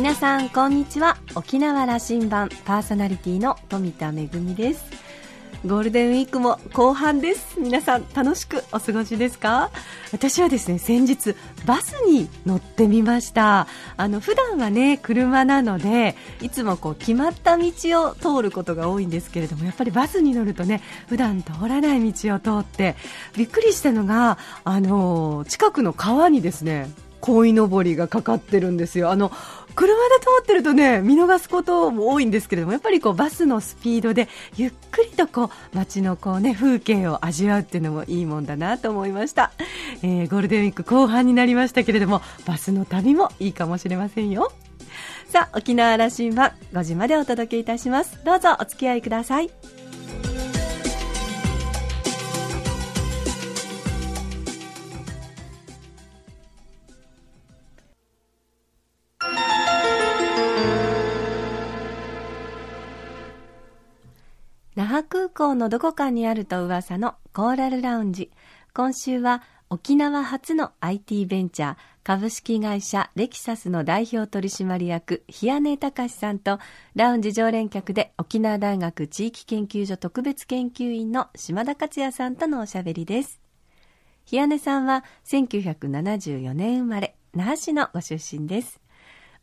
皆さんこんにちは。沖縄羅針盤パーソナリティの富田恵です。ゴールデンウィークも後半です。皆さん楽しくお過ごしですか？私はですね先日バスに乗ってみました。あの普段はね車なのでいつもこう決まった道を通ることが多いんですけれどもやっぱりバスに乗るとね普段通らない道を通ってびっくりしたのがあの近くの川にですね鯉のぼりがかかってるんですよ。あの車で通ってるとね見逃すことも多いんですけれどもやっぱりこうバスのスピードでゆっくりとこう街のこうね風景を味わうっていうのもいいもんだなと思いました、えー、ゴールデンウィーク後半になりましたけれどもバスの旅もいいかもしれませんよ。さあ沖縄羅針盤5時までお届けいたします。どうぞお付き合いください。港のどこかにあると噂のコーラルラウンジ。今週は沖縄初の IT ベンチャー株式会社レキサスの代表取締役日根隆さんとラウンジ常連客で沖縄大学地域研究所特別研究員の島田克也さんとのおしゃべりです。日根さんは1974年生まれ、那覇市のご出身です。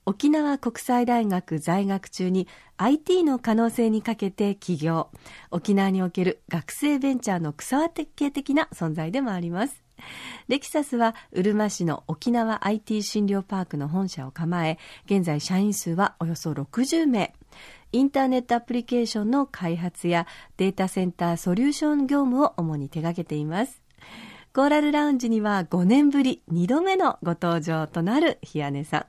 沖縄国際大学在学中に IT の可能性にかけて起業。沖縄における学生ベンチャーの草分け的な存在でもあります。レキサスはうるま市の沖縄 IT 診療パークの本社を構え現在社員数はおよそ60名。インターネットアプリケーションの開発やデータセンターソリューション業務を主に手掛けています。コーラルラウンジには5年ぶり2度目のご登場となる日根さん。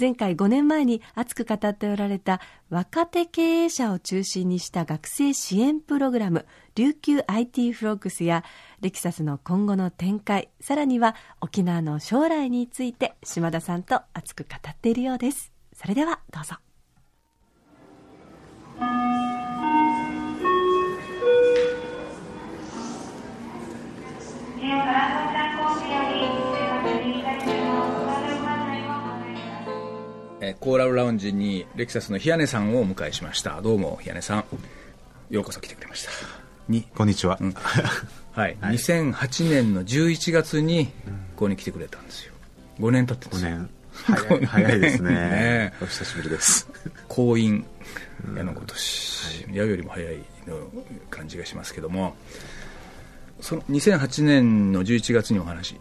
前回5年前に熱く語っておられた若手経営者を中心にした学生支援プログラム、琉球 IT フロックスやレキサスの今後の展開、さらには沖縄の将来について島田さんと熱く語っているようです。それではどうぞ。えコーラルラウンジにレクサスの日根さんをお迎えしました。どうも日根さん。ようこそ来てくれました。にこんにちは、うん、はい、はい、2008年の11月にここに来てくれたんですよ。5年経ってます。5年。早い早いですね。ねお久しぶりです。婚姻矢の今年、矢よりも早いの感じがしますけどもその2008年の11月にお話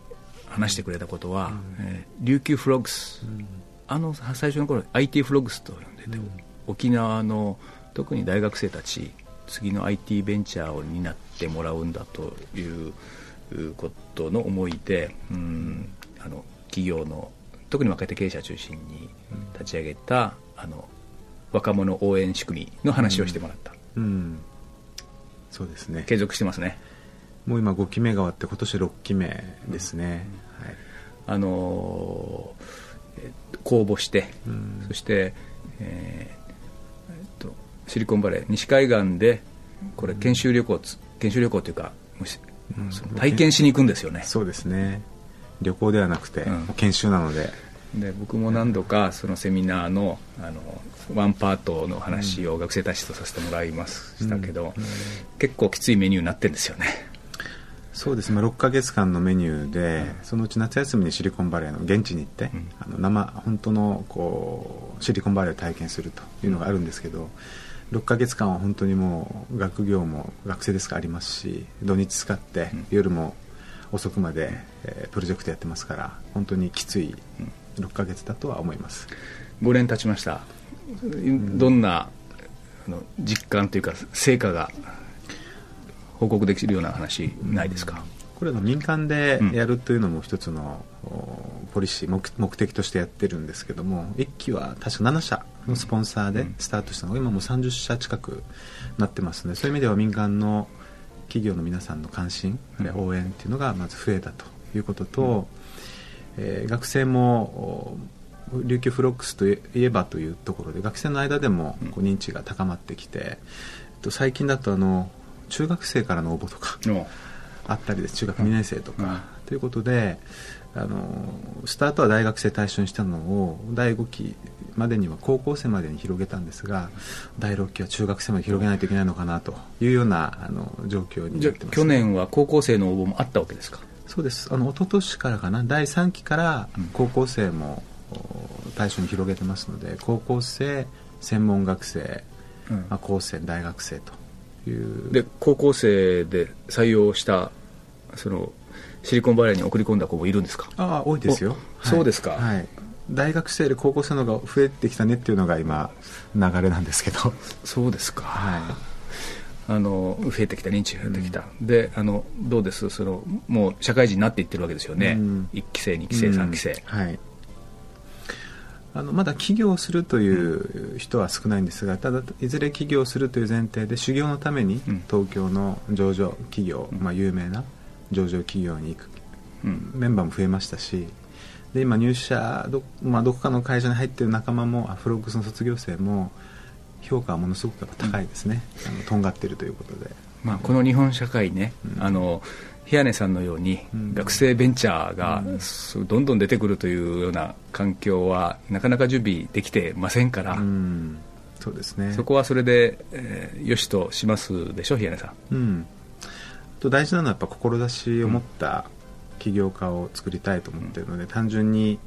話してくれたことは、うん、えー、琉球フロッグス、うん、あの最初の頃 IT フロッグスと呼んでて、うん、沖縄の特に大学生たち次の IT ベンチャーを担ってもらうんだということの思いで、うん、あの企業の特に若手経営者中心に立ち上げた、あの若者応援仕組みの話をしてもらった、そうですね。継続してますねもう今5期目が終わって今年6期目ですね、はい、あのー、公募して、うん、そして、えー、えっと、シリコンバレー西海岸でこれ研修旅行、研修旅行というか、うん、体験しに行くんですよね。そうですね。旅行ではなくて、研修なので。で僕も何度かそのセミナーのあのワンパートの話を学生たちとさせてもらいましたけど、結構きついメニューになってるんですよねそうです。ね6か月間のメニューで、うん、そのうち夏休みにシリコンバレーの現地に行って、うん、あの生本当のこうシリコンバレーを体験するというのがあるんですけど、うん、6か月間は本当にもう学業も学生ですからありますし土日使って、夜も遅くまで、えー、プロジェクトやってますから本当にきつい6か月だとは思います。5年経ちました。どんな、あの実感というか成果が報告できるような話ないですか、これの民間でやるというのも一つの、ポリシー目目的としてやってるんですけども1期は確か7社のスポンサーでスタートしたのが今もう30社近くなってますのでそういう意味では民間の企業の皆さんの関心、うん、応援っていうのがまず増えたということと、うん、えー、学生も琉球フロックスといえばというところで学生の間でもこう認知が高まってきて、うん、最近だとあの中学生からの応募とかあったりです中学2年生とか、とということであのスタートは大学生対象にしたのを第5期までには高校生までに広げたんですが第6期は中学生まで広げないといけないのかなというようなあの状況になってます、ね、去年は高校生の応募もあったわけですか？そうです。あの一昨年からかな。第3期から高校生も対象に広げてますので高校生専門学生、うん、まあ、高専大学生という。で高校生で採用したそのシリコンバレーに送り込んだ子もいるんですか？ああ多いですよ、はい、そうですか、はい、大学生で高校生の方が増えてきたねっていうのが今流れなんですけど。そうですか、はい。あの増えてきた認知が増えてきた、うん、であのどうです？そのもう社会人になっていってるわけですよね、うん、1期生2期生、うん、3期生、はいあのまだ起業するという人は少ないんですがただいずれ起業するという前提で修行のために東京の上場企業、まあ、有名な上場企業に行く、メンバーも増えましたしで今入社ど,、まあ、どこかの会社に入っている仲間もアフロックスの卒業生も評価はものすごく高いですね、あのとんがっているということで、まあ、この日本社会ね、あの平根さんのように、学生ベンチャーがどんどん出てくるというような環境はなかなか準備できてませんから、そうですね。そこはそれで、えー、よしとしますでしょ平根さん、うん、と大事なのはやっぱ志を持った起業家を作りたいと思っているので、うん、単純に、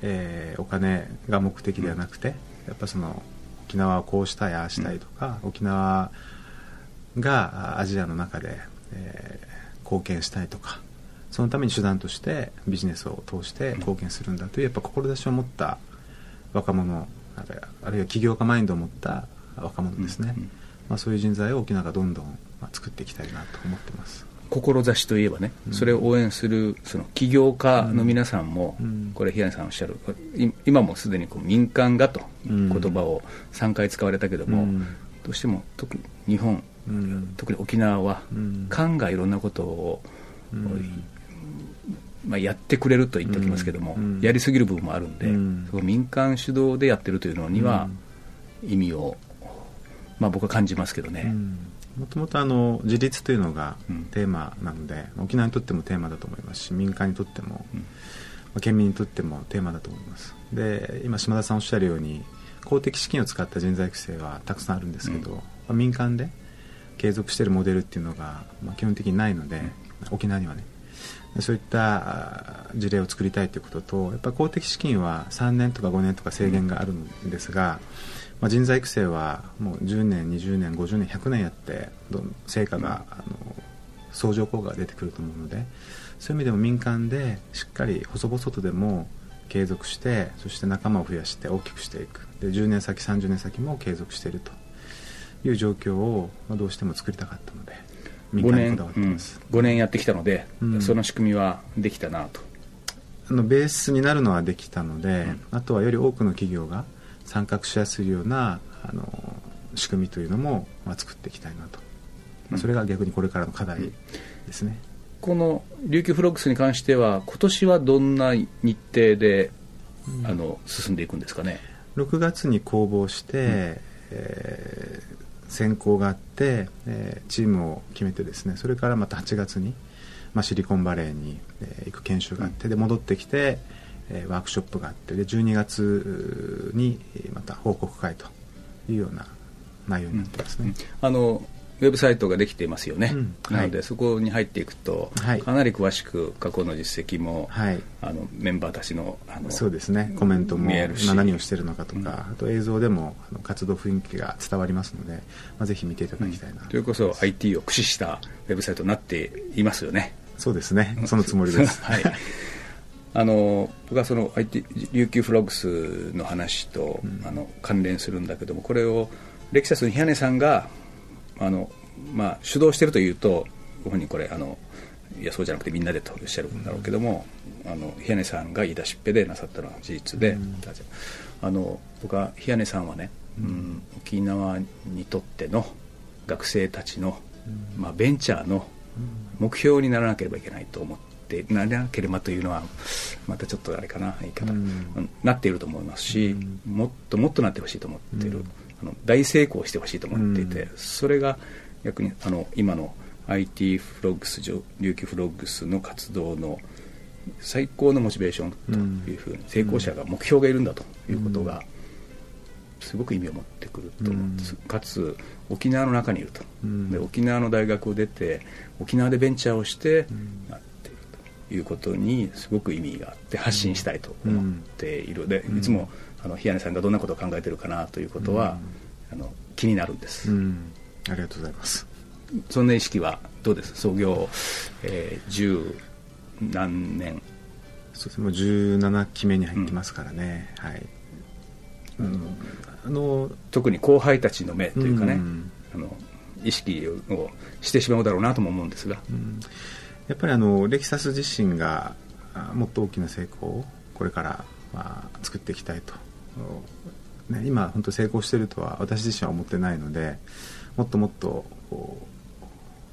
えー、お金が目的ではなくて、やっぱその沖縄をこうしたいああしたいとか、うん、沖縄がアジアの中で、えー貢献したいとかそのために手段としてビジネスを通して貢献するんだというやっぱ志を持った若者あるいは起業家マインドを持った若者ですね、まあ、そういう人材を沖縄がどんどん作っていきたいなと思ってます。志といえばね、それを応援するその起業家の皆さんも、これ、平野さんおっしゃる、今もすでにこう民間がという言葉を3回使われたけども、どうしても特に日本うん、特に沖縄は、官がいろんなことを、まあ、やってくれると言っておきますけども、やりすぎる部分もあるんで、その民間主導でやってるというのには、意味を、まあ、僕は感じますけどね。もともと自立というのがテーマなので、沖縄にとってもテーマだと思いますし民間にとっても、まあ、県民にとってもテーマだと思います。で今島田さんおっしゃるように公的資金を使った人材育成はたくさんあるんですけど、うん、まあ、民間で継続しているモデルっていうのが、まあ、基本的にないので、沖縄にはね。そういった事例を作りたいということとやっぱ公的資金は3年とか5年とか制限があるんですが、まあ、人材育成はもう10年20年50年100年やって成果が、あの相乗効果が出てくると思うのでそういう意味でも民間でしっかり細々とでも継続してそして仲間を増やして大きくしていく。で10年先30年先も継続していると。いう状況をどうしても作りたかったので5年,、うん、5年やってきたので、うん、その仕組みはできたなと。あのベースになるのはできたので、うん、あとはより多くの企業が参画しやすいようなあの仕組みというのも、まあ、作っていきたいなと、まあ、それが逆にこれからの課題ですね、この琉球フロックスに関しては今年はどんな日程で、あの進んでいくんですかね？6月に公募して、えー選考があって、えー、チームを決めてですねそれからまた8月に、まあ、シリコンバレーに、えー、行く研修があって、で戻ってきて、えー、ワークショップがあってで12月にまた報告会というような内容になってますね。うん、あのウェブサイトができていますよね、うん。はい、なのでそこに入っていくと、はい、かなり詳しく過去の実績も、はい、あのメンバーたちのあのそうですね。コメントも今何をしているのかとか、うん、あと映像でも活動雰囲気が伝わりますので、まあ、ぜひ見ていただきたいな、うん、というこそ IT を駆使したウェブサイトになっていますよね。そうですね。そのつもりです。はい。あの僕はその IT 琉球フロッグスの話と、あの関連するんだけどもこれをレキサスの平根さんがあの、まあ、主導しているというとご本人これあのいやそうじゃなくてみんなでとおっしゃるんだろうけども、うん、あの平根さんが言い出しっぺでなさったのは事実で、うん、あの僕は平根さんはね、うん、沖縄にとっての学生たちの、まあ、ベンチャーの目標にならなければいけないと思ってならなければというのはまたちょっとあれかな言い方、なっていると思いますし、もっともっとなってほしいと思っている。あの大成功してほしいと思っていて、うん、それが逆にあの今の IT フロッグス琉球フロッグスの活動の最高のモチベーションというふうに、成功者が目標がいるんだということが、すごく意味を持ってくると思うん。です、かつ沖縄の中にいると、で沖縄の大学を出て沖縄でベンチャーをしてなっているということにすごく意味があって発信したいと思っている。でいつもあの日谷さんがどんなことを考えているかなということは、あの気になるんです、ありがとうございます。そんな意識はどうです？創業、えー、十何年。そうですもう17期目に入ってますからね、うん、はい、うん、あの特に後輩たちの目というかね、うん、あの意識をしてしまうだろうなとも思うんですが、うん、やっぱりあのレキサス自身がもっと大きな成功をこれからまあ作っていきたいと、ね、今本当成功してるとは私自身は思ってないのでもっともっとこ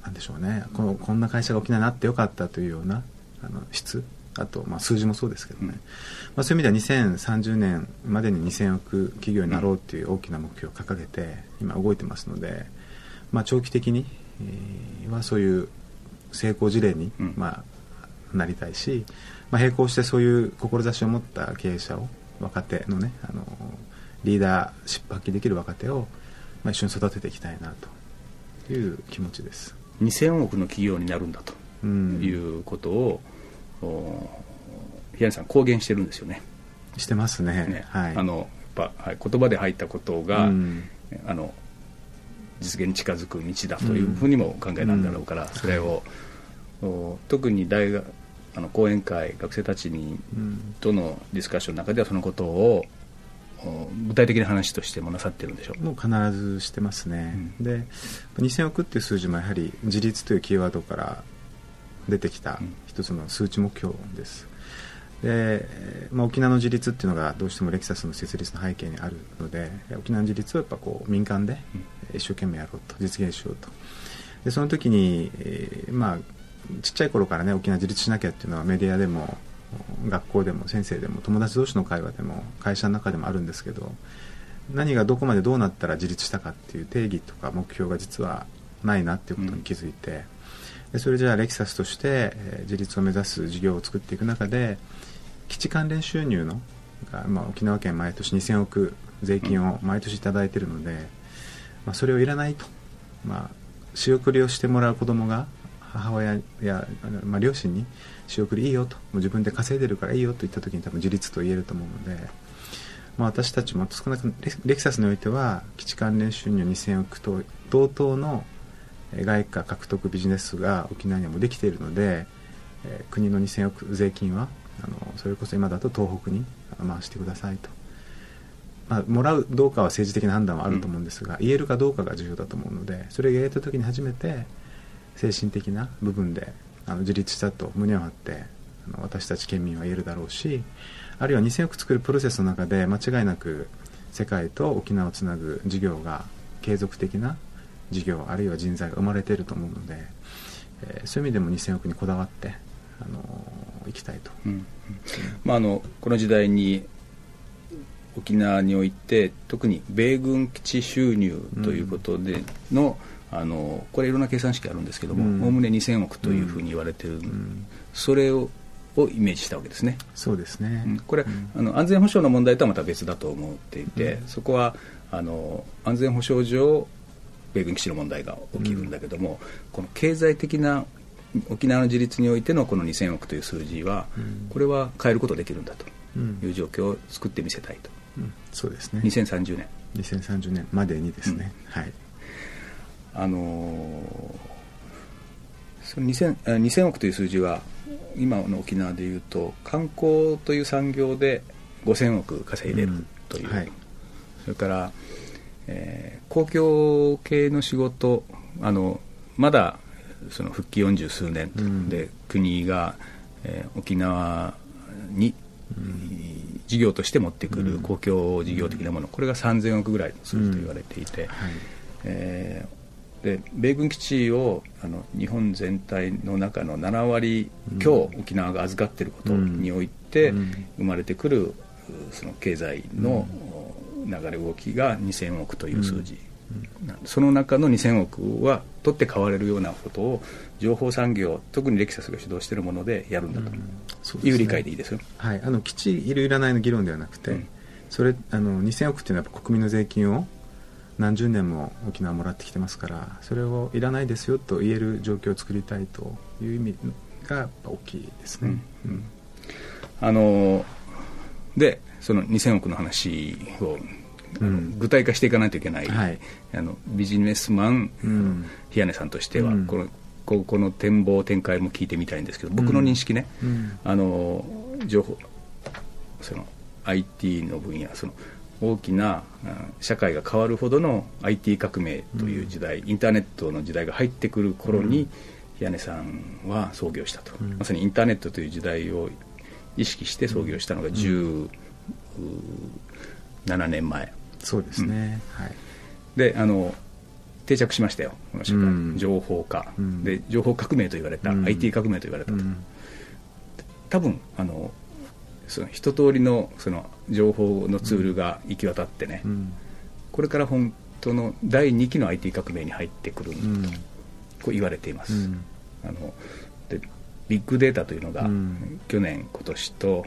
うなんでしょうねこのこんな会社が沖縄になってよかったというようなあの質あと、まあ、数字もそうですけどね、まあ、そういう意味では2030年までに2000億企業になろうという大きな目標を掲げて今動いてますので、まあ、長期的に、えー、はそういう成功事例に、まあ、なりたいし、まあ、並行してそういう志を持った経営者を若手のねあのリーダーシップ発揮できる若手を、まあ、一緒に育てていきたいなという気持ちです。2000億の企業になるんだということを、平野さん公言してるんですよね。してますね、ね、はい。あのやっぱ、はい、言葉で入ったことが、うん、あの実現に近づく道だというふうにも考えなんだろうから、うん、それを、特に大学あの講演会学生たちに、とのディスカッションの中ではそのことを具体的な話としてもなさってるんでしょう。もう必ずしてますね、うん、で2000億っていう数字もやはり自立というキーワードから出てきた一つの数値目標です、で、まあ、沖縄の自立っていうのがどうしてもレキサスの設立の背景にあるので沖縄の自立をやっぱこう民間で一生懸命やろうと実現しようと。でその時に、えー、まあちっちゃい頃からね沖縄自立しなきゃっていうのはメディアでも学校でも先生でも友達同士の会話でも会社の中でもあるんですけど何がどこまでどうなったら自立したかっていう定義とか目標が実はないなっていうことに気づいて、でそれじゃあレキサスとして、自立を目指す事業を作っていく中で基地関連収入のが、まあ、沖縄県毎年2000億税金を毎年頂いてるので、まあ、それをいらないと、まあ、仕送りをしてもらう子供が母親や、まあ、両親に仕送りいいよと。もう自分で稼いでるからいいよと言った時に多分自立と言えると思うので、まあ、私たちも少なくレキサスにおいては基地関連収入2000億と同等の外貨獲得ビジネスが沖縄にはもうできているので、えー、国の2000億税金はあのそれこそ今だと東北に回してくださいと、まあ、もらうどうかは政治的な判断はあると思うんですが、うん、言えるかどうかが重要だと思うのでそれを言えた時に初めて精神的な部分であの自立したと胸を張ってあの私たち県民は言えるだろうしあるいは2000億作るプロセスの中で間違いなく世界と沖縄をつなぐ事業が継続的な事業あるいは人材が生まれていると思うので、えー、そういう意味でも2000億にこだわって、あのー、いきたいと、うんうん、まあ、あのこの時代に沖縄において特に米軍基地収入ということでの、うん、あのこれいろんな計算式あるんですけどもおおむね2000億というふうに言われてる、うん、それををイメージしたわけですね。そうですね。これ、あの安全保障の問題とはまた別だと思っていて、そこはあの安全保障上米軍基地の問題が起きるんだけども、うん、この経済的な沖縄の自立においてのこの2000億という数字は、うん、これは変えることできるんだという状況を作ってみせたいと、うん、そうですね。2030年。2030年までにですね、はいあのー、その 2000, 2000億という数字は今の沖縄でいうと観光という産業で5000億稼いでるという、はい、それからえー、公共系の仕事あのまだその復帰四十数年で、うん、国が、えー、沖縄に、うん、事業として持ってくる公共事業的なもの、これが3000億ぐらいすると言われていて、はい。えー、で米軍基地をあの日本全体の中の7割強、沖縄が預かっていることにおいて生まれてくるその経済の、流れ動きが2000億という数字、うん、その中の2000億は取って代われるようなことを情報産業特にレキサスが主導しているものでやるんだと、いう理解でいいですよ、はい、あの基地いるいらないの議論ではなくて、うん、それあの2000億っていうのは国民の税金を何十年も沖縄もらってきてますからそれをいらないですよと言える状況を作りたいという意味が大きいですね、うん。うん、あのでその2000億の話を、うん、具体化していかないといけない、はい、あのビジネスマン、うん、日根さんとしては、このここの展望展開も聞いてみたいんですけど僕の認識ね、あの情報その IT の分野その大きな社会が変わるほどの IT 革命という時代、インターネットの時代が入ってくる頃に、日根さんは創業したと、まさにインターネットという時代を意識して創業したのが17年前。そうですね、はい、であの定着しましたよこの社会、うん、情報化、うん、で情報革命と言われた、うん、IT 革命と言われたと、多分あのその一通りのその情報のツールが行き渡ってね、これから本当の第2期の IT 革命に入ってくる、こう言われています、あのでビッグデータというのが、去年今年と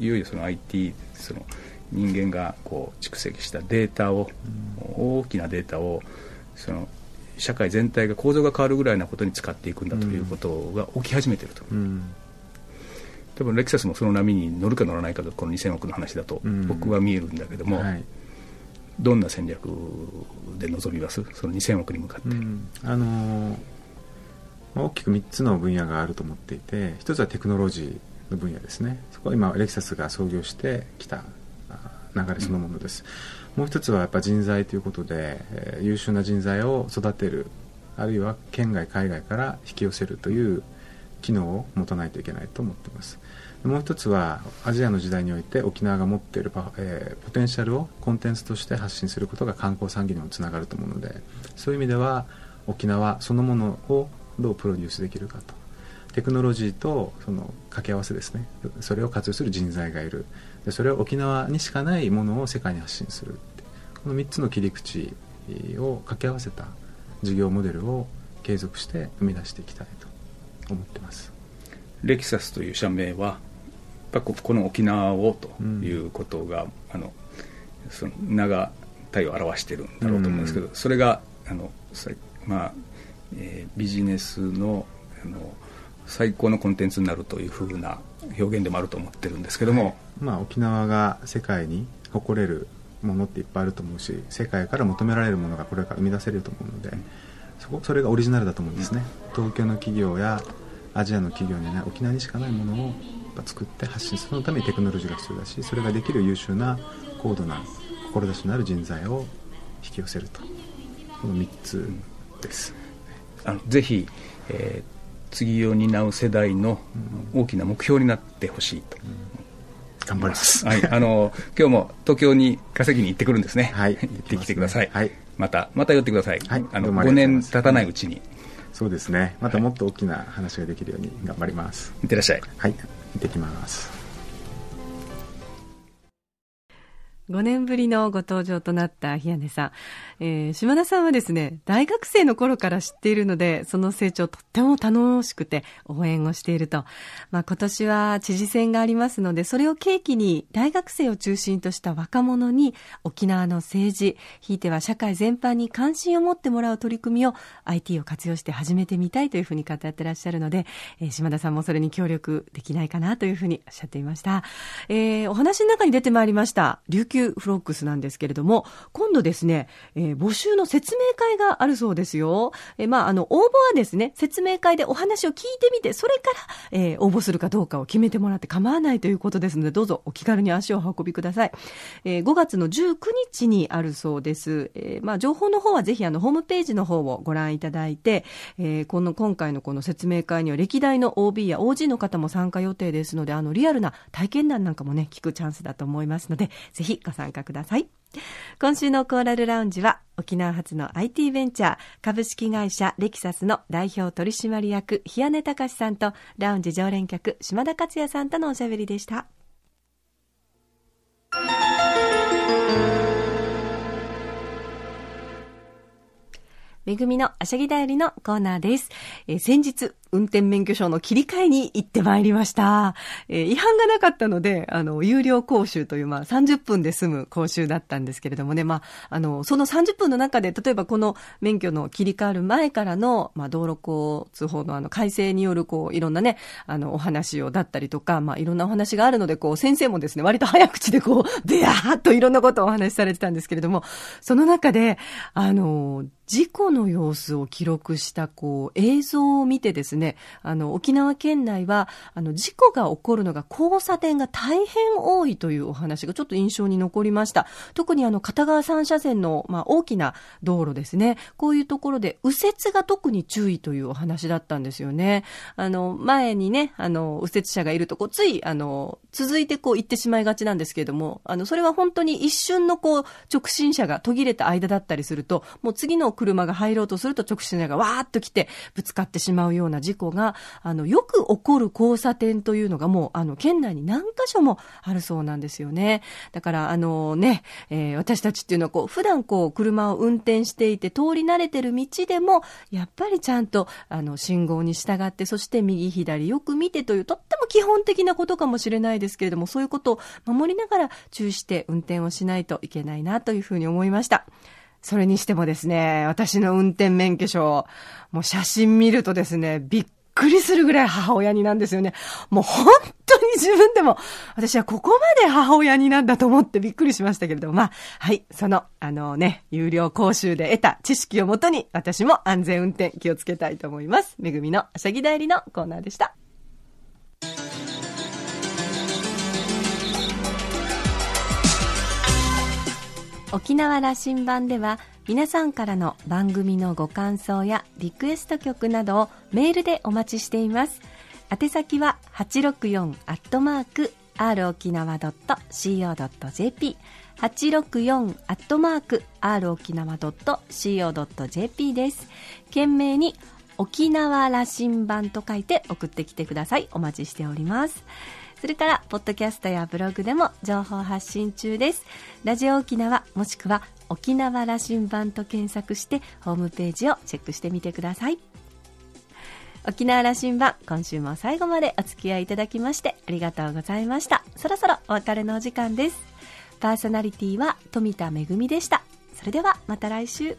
いよいよその IT その人間がこう蓄積したデータを、大きなデータをその社会全体が構造が変わるぐらいなことに使っていくんだということが起き始めていると、うん、多分レクサスもその波に乗るか乗らないかとこの2000億の話だと僕は見えるんだけども、うんはい、どんな戦略で臨みます？その2000億に向かって、うん、あのー、大きく3つの分野があると思っていて1つはテクノロジーの分野ですね。そこは今レクサスが創業してきた流れそのものです、もう一つはやっぱ人材ということで、えー、優秀な人材を育てるあるいは県外海外から引き寄せるという機能を持たないといけないと思っています。もう一つはアジアの時代において沖縄が持っているポ,、えー、ポテンシャルをコンテンツとして発信することが観光産業にもつながると思うのでそういう意味では沖縄そのものをどうプロデュースできるかと。テクノロジーとその掛け合わせですね。それを活用する人材がいる。でそれを沖縄にしかないものを世界に発信するこの3つの切り口を掛け合わせた事業モデルを継続して生み出していきたいと。思ってます。レキサスという社名はやっぱこの沖縄をということが、うん、あのその長体を表してるんだろうと思うんですけど、うん、それがあのまあ、えー、ビジネスのあの最高のコンテンツになるというふうな表現でもあると思ってるんですけども、はい、まあ、沖縄が世界に誇れるものっていっぱいあると思うし世界から求められるものがこれから生み出せると思うので、そこそれがオリジナルだと思うんですね、東京の企業やアジアの企業には沖縄にしかないものを作って発信するためにテクノロジーが必要だしそれができる優秀な高度な志のある人材を引き寄せると。この3つです、あのぜひ、えー次を担う世代の大きな目標になってほしいと、頑張ります、はい、あの今日も東京に稼ぎに行ってくるんですね、はい、行ってきてください、はい、またまた寄ってください、はい、あの5年経たないうちに、そうですね。またもっと大きな話ができるように頑張ります、い、ってらっしゃい。はい行ってきます5年ぶりのご登場となった日根さん、えー、島田さんはですね、大学生の頃から知っているので、その成長とっても楽しくて応援をしていると。まあ今年は知事選がありますので、それを契機に大学生を中心とした若者に沖縄の政治、ひいては社会全般に関心を持ってもらう取り組みを IT を活用して始めてみたいというふうに語ってらっしゃるので、えー、島田さんもそれに協力できないかなというふうにおっしゃっていました。えー、お話の中に出てまいりました、琉球級フロックスなんですけれども、今度ですね、えー、募集の説明会があるそうですよ。えー、まあ、あの、応募はですね、説明会でお話を聞いてみて、それから、えー、応募するかどうかを決めてもらって構わないということですので、どうぞお気軽に足を運びください。えー、5月の19日にあるそうです。えー、まあ、情報の方はぜひあの、ホームページの方をご覧いただいて、えー、この、今回のこの説明会には歴代の OB や OG の方も参加予定ですので、あの、リアルな体験談なんかもね、聞くチャンスだと思いますので、ぜひご参加ください。今週のコーラルラウンジは沖縄発の IT ベンチャー株式会社レキサスの代表取締役日根隆さんとラウンジ常連客島田克也さんとのおしゃべりでした。めぐみのあしゃぎだよりのコーナーです。えー、先日、運転免許証の切り替えに行ってまいりました。えー、違反がなかったので、あの、有料講習という、まあ、30分で済む講習だったんですけれどもね、まあ、あの、その30分の中で、例えばこの免許の切り替わる前からの、まあ、道路交通法のあの、改正による、こう、いろんなね、あの、お話をだったりとか、まあ、いろんなお話があるので、こう、先生もですね、割と早口でこう、でやーっといろんなことをお話しされてたんですけれども、その中で、あの、事故の様子を記録したこう映像を見てですね、ねあの沖縄県内はあの事故が起こるのが交差点が大変多いというお話がちょっと印象に残りました。特にあの片側3車線のまあ大きな道路ですね。こういうところで右折が特に注意というお話だったんですよね。あの前にね、あの右折車がいるとこうついあの続いてこう行ってしまいがちなんですけれども、あのそれは本当に一瞬のこう直進車が途切れた間だったりすると、もう次の車が入ろうとすると直進車がわーっと来てぶつかってしまうような事故が、あの、よく起こる交差点というのがもう、あの、県内に何箇所もあるそうなんですよね。だから、あのね、えー、私たちっていうのはこう、普段こう、車を運転していて通り慣れてる道でも、やっぱりちゃんと、あの、信号に従って、そして右左よく見てという、とっても基本的なことかもしれないですけれども、そういうことを守りながら注意して運転をしないといけないなというふうに思いました。それにしてもですね、私の運転免許証、もう写真見るとですね、びっくりするぐらい母親になんですよね。もう本当に自分でも、私はここまで母親になんだと思ってびっくりしましたけれども、まあ、はい、その、あのね、有料講習で得た知識をもとに、私も安全運転気をつけたいと思います。めぐみのあしゃぎ代理のコーナーでした。沖縄羅針盤では皆さんからの番組のご感想やリクエスト曲などをメールでお待ちしています。宛先は864アットマーク r 沖縄 .co.jp 864アットマーク r 沖縄 .co.jp です。懸命に沖縄羅針盤と書いて送ってきてください。お待ちしております。それから、ポッドキャストやブログでも情報発信中です。ラジオ沖縄、もしくは沖縄羅針盤と検索して、ホームページをチェックしてみてください。沖縄羅針盤、今週も最後までお付き合いいただきまして、ありがとうございました。そろそろお別れのお時間です。パーソナリティは富田恵でした。それではまた来週。